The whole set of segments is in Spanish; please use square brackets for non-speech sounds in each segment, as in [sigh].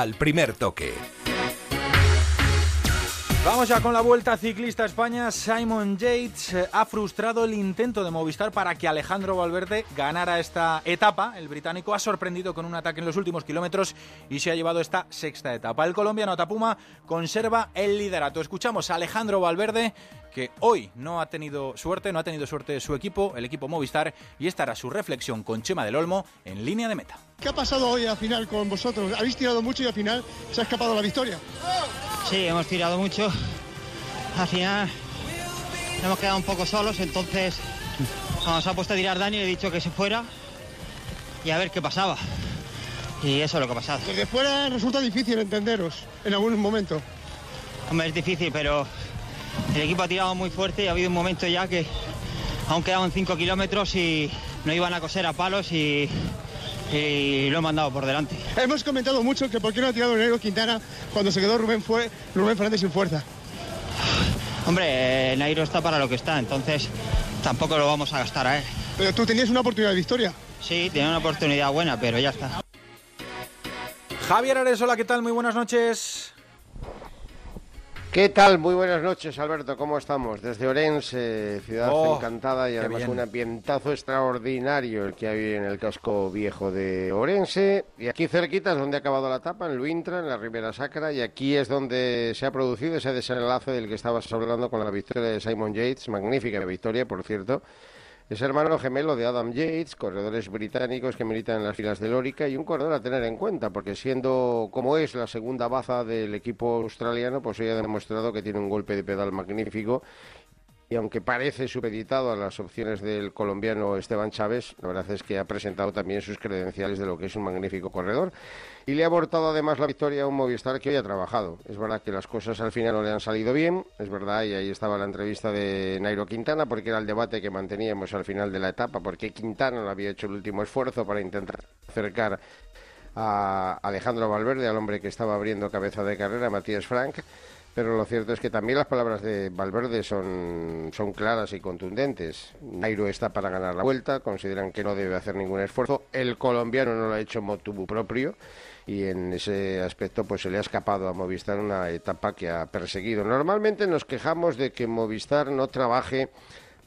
al primer toque. Vamos ya con la vuelta ciclista a España. Simon Yates eh, ha frustrado el intento de Movistar para que Alejandro Valverde ganara esta etapa. El británico ha sorprendido con un ataque en los últimos kilómetros y se ha llevado esta sexta etapa. El colombiano Tapuma conserva el liderato. Escuchamos a Alejandro Valverde que hoy no ha tenido suerte, no ha tenido suerte su equipo, el equipo Movistar, y esta era su reflexión con Chema del Olmo en línea de meta. ¿Qué ha pasado hoy al final con vosotros? Habéis tirado mucho y al final se ha escapado la victoria. Sí, hemos tirado mucho. Al final hemos quedado un poco solos, entonces se ha puesto a tirar Dani le he dicho que se fuera y a ver qué pasaba. Y eso es lo que ha pasado. Desde fuera resulta difícil entenderos en algún momento. Hombre, es difícil, pero el equipo ha tirado muy fuerte y ha habido un momento ya que aún quedaban 5 kilómetros y no iban a coser a palos y y lo he mandado por delante. Hemos comentado mucho que por qué no ha tirado Nero Quintana cuando se quedó Rubén, fue, Rubén Fernández sin fuerza. Hombre, Nairo está para lo que está, entonces tampoco lo vamos a gastar a él. Pero tú tenías una oportunidad de victoria. Sí, tenía una oportunidad buena, pero ya está. Javier Aresola, ¿qué tal? Muy buenas noches. ¿Qué tal? Muy buenas noches, Alberto. ¿Cómo estamos? Desde Orense, ciudad Oh, encantada y además un ambientazo extraordinario el que hay en el casco viejo de Orense. Y aquí cerquita es donde ha acabado la etapa, en Luintra, en la Ribera Sacra. Y aquí es donde se ha producido ese desenlace del que estabas hablando con la victoria de Simon Yates. Magnífica victoria, por cierto. Es hermano gemelo de Adam Yates, corredores británicos que militan en las filas de Lórica y un corredor a tener en cuenta, porque siendo como es la segunda baza del equipo australiano, pues hoy ha demostrado que tiene un golpe de pedal magnífico y aunque parece supeditado a las opciones del colombiano Esteban Chávez, la verdad es que ha presentado también sus credenciales de lo que es un magnífico corredor y le ha abortado además la victoria a un Movistar que hoy ha trabajado. Es verdad que las cosas al final no le han salido bien, es verdad, y ahí estaba la entrevista de Nairo Quintana, porque era el debate que manteníamos al final de la etapa, porque Quintana no había hecho el último esfuerzo para intentar acercar a Alejandro Valverde, al hombre que estaba abriendo cabeza de carrera, Matías Frank. Pero lo cierto es que también las palabras de Valverde son, son claras y contundentes. Nairo está para ganar la vuelta, consideran que no debe hacer ningún esfuerzo. El colombiano no lo ha hecho motu propio y en ese aspecto pues se le ha escapado a Movistar una etapa que ha perseguido. Normalmente nos quejamos de que Movistar no trabaje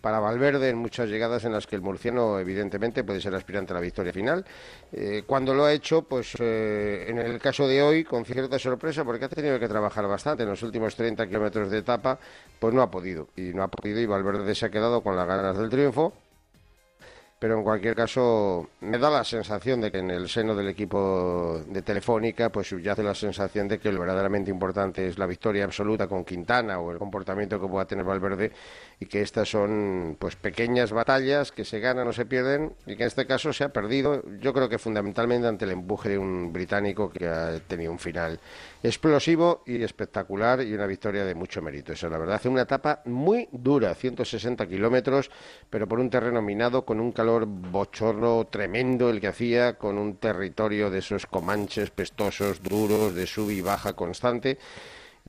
para Valverde en muchas llegadas en las que el murciano evidentemente puede ser aspirante a la victoria final. Eh, cuando lo ha hecho, pues eh, en el caso de hoy, con cierta sorpresa, porque ha tenido que trabajar bastante en los últimos 30 kilómetros de etapa, pues no ha podido. Y no ha podido y Valverde se ha quedado con las ganas del triunfo. Pero en cualquier caso, me da la sensación de que en el seno del equipo de Telefónica, pues subyace la sensación de que lo verdaderamente importante es la victoria absoluta con Quintana o el comportamiento que pueda tener Valverde y que estas son pues pequeñas batallas que se ganan o se pierden y que en este caso se ha perdido, yo creo que fundamentalmente ante el empuje de un británico que ha tenido un final explosivo y espectacular y una victoria de mucho mérito. Eso, la verdad, hace una etapa muy dura, 160 kilómetros, pero por un terreno minado con un calor bochorno tremendo el que hacía, con un territorio de esos comanches pestosos, duros, de sub y baja constante.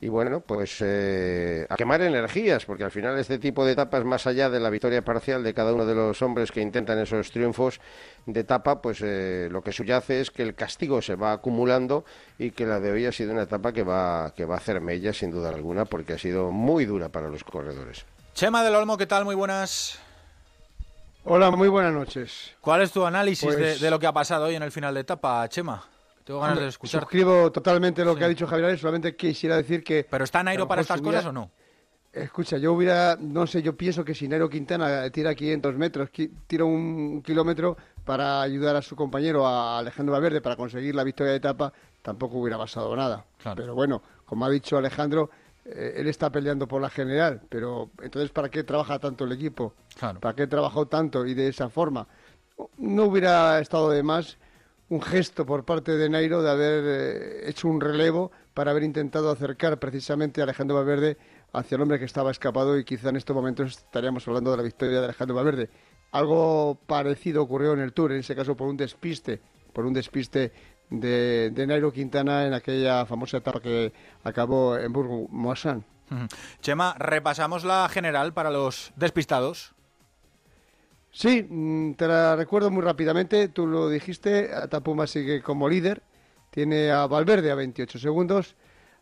Y bueno, pues eh, a quemar energías, porque al final este tipo de etapas, más allá de la victoria parcial de cada uno de los hombres que intentan esos triunfos de etapa, pues eh, lo que subyace es que el castigo se va acumulando y que la de hoy ha sido una etapa que va, que va a hacer mella sin duda alguna, porque ha sido muy dura para los corredores. Chema del Olmo, ¿qué tal? Muy buenas. Hola, muy buenas noches. ¿Cuál es tu análisis de, Pues- de lo que ha pasado hoy en el final de etapa, Chema? Tengo ganas Hombre, de escuchar. Suscribo totalmente lo Sí. que ha dicho Javier, solamente quisiera decir que... ¿Pero está Nairo para estas cosas o no? Escucha, yo hubiera, no sé, yo pienso que si Nairo Quintana tira 500 metros, tira un kilómetro para ayudar a su compañero, a Alejandro Valverde, para conseguir la victoria de etapa, tampoco hubiera pasado nada. Claro. Pero bueno, como ha dicho Alejandro, eh, él está peleando por la general, pero entonces ¿para qué trabaja tanto el equipo? Claro. ¿Para qué trabajó tanto y de esa forma? No hubiera estado de más un gesto por parte de Nairo de haber eh, hecho un relevo para haber intentado acercar precisamente a Alejandro Valverde hacia el hombre que estaba escapado y quizá en estos momentos estaríamos hablando de la victoria de Alejandro Valverde. Algo parecido ocurrió en el Tour, en ese caso por un despiste, por un despiste de, de Nairo Quintana en aquella famosa etapa que acabó en Burgos-Moissan. Ujú. Chema, repasamos la general para los despistados. Sí, mm, te la recuerdo muy rápidamente. Tú lo dijiste, Atapuma sigue como líder tiene a Valverde a 28 segundos,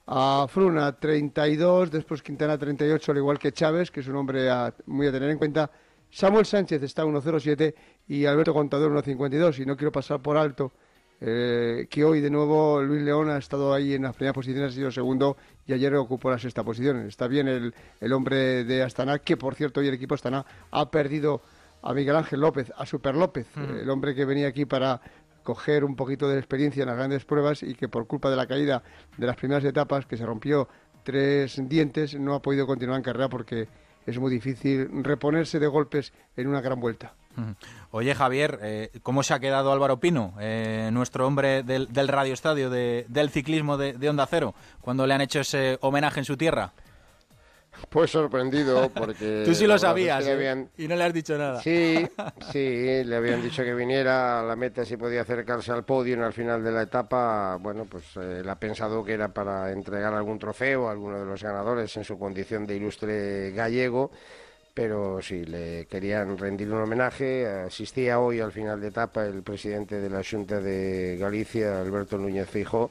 a Fruna 32, después Quintana 38, al igual que Chávez, que es un hombre muy a tener en cuenta. Samuel Sánchez está 1.07 y Alberto Contador 1.52. Y no quiero pasar por alto eh, que hoy de nuevo Luis León ha estado ahí en las primeras posiciones, ha sido segundo y ayer ocupó la sexta posición. Está bien el, el hombre de Astana, que por cierto hoy el equipo Astana ha perdido a Miguel Ángel López, a Super López, mm. el hombre que venía aquí para coger un poquito de experiencia en las grandes pruebas y que por culpa de la caída de las primeras etapas, que se rompió tres dientes, no ha podido continuar en carrera porque es muy difícil reponerse de golpes en una gran vuelta. Oye, Javier, eh, ¿cómo se ha quedado Álvaro Pino, eh, nuestro hombre del, del Radio Estadio, del ciclismo de, de Onda Cero, cuando le han hecho ese homenaje en su tierra? Pues sorprendido porque... [laughs] Tú sí lo sabías ¿eh? y no le has dicho nada. Sí, sí, le habían dicho que viniera a la meta si podía acercarse al podio al final de la etapa. Bueno, pues eh, él ha pensado que era para entregar algún trofeo a alguno de los ganadores en su condición de ilustre gallego pero sí, le querían rendir un homenaje. Asistía hoy al final de etapa el presidente de la Junta de Galicia, Alberto Núñez Fijo,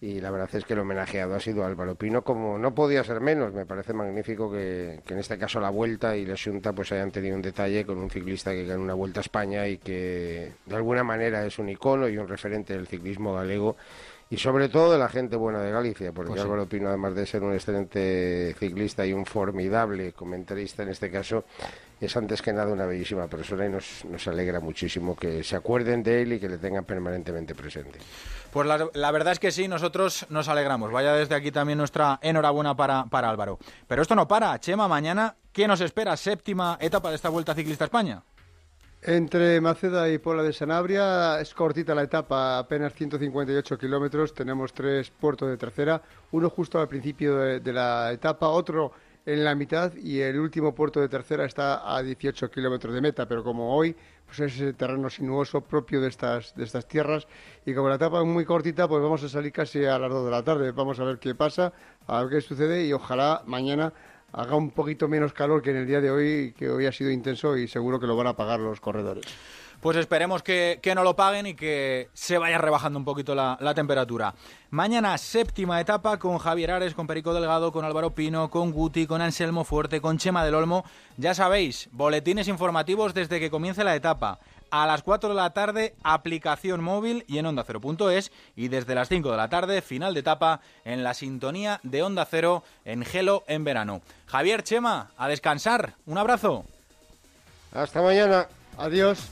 y la verdad es que el homenajeado ha sido Álvaro Pino, como no podía ser menos. Me parece magnífico que, en este caso la Vuelta y la Junta pues hayan tenido un detalle con un ciclista que gana una Vuelta a España y que de alguna manera es un icono y un referente del ciclismo galego y sobre todo de la gente buena de Galicia, porque pues Álvaro Pino, además de ser un excelente ciclista y un formidable comentarista en este caso, es antes que nada una bellísima persona y nos, nos alegra muchísimo que se acuerden de él y que le tengan permanentemente presente. Pues la, verdad es que sí, nosotros nos alegramos. Vaya desde aquí también nuestra enhorabuena para, para Álvaro. Pero esto no para. Chema, mañana, ¿qué nos espera? Séptima etapa de esta Vuelta Ciclista España. Entre Maceda y Pola de Sanabria es cortita la etapa, apenas 158 kilómetros. Tenemos tres puertos de tercera, uno justo al principio de, la etapa, otro en la mitad y el último puerto de tercera está a 18 kilómetros de meta. Pero como hoy pues es ese terreno sinuoso propio de estas, de estas tierras y como la etapa es muy cortita, pues vamos a salir casi a las 2 de la tarde. Vamos a ver qué pasa, a ver qué sucede y ojalá mañana haga un poquito menos calor que en el día de hoy, que hoy ha sido intenso y seguro que lo van a pagar los corredores. Pues esperemos que, no lo paguen y que se vaya rebajando un poquito la, temperatura. Mañana séptima etapa con Javier Ares, con Perico Delgado, con Álvaro Pino, con Guti, con Anselmo Fuerte, con Chema del Olmo. Ya sabéis, boletines informativos desde que comience la etapa. A las 4 de la tarde, aplicación móvil y en Onda Cero.es. Y desde las 5 de la tarde, final de etapa en la sintonía de Onda Cero en Gelo en verano. Javier Chema, a descansar. Un abrazo. Hasta mañana. Adiós.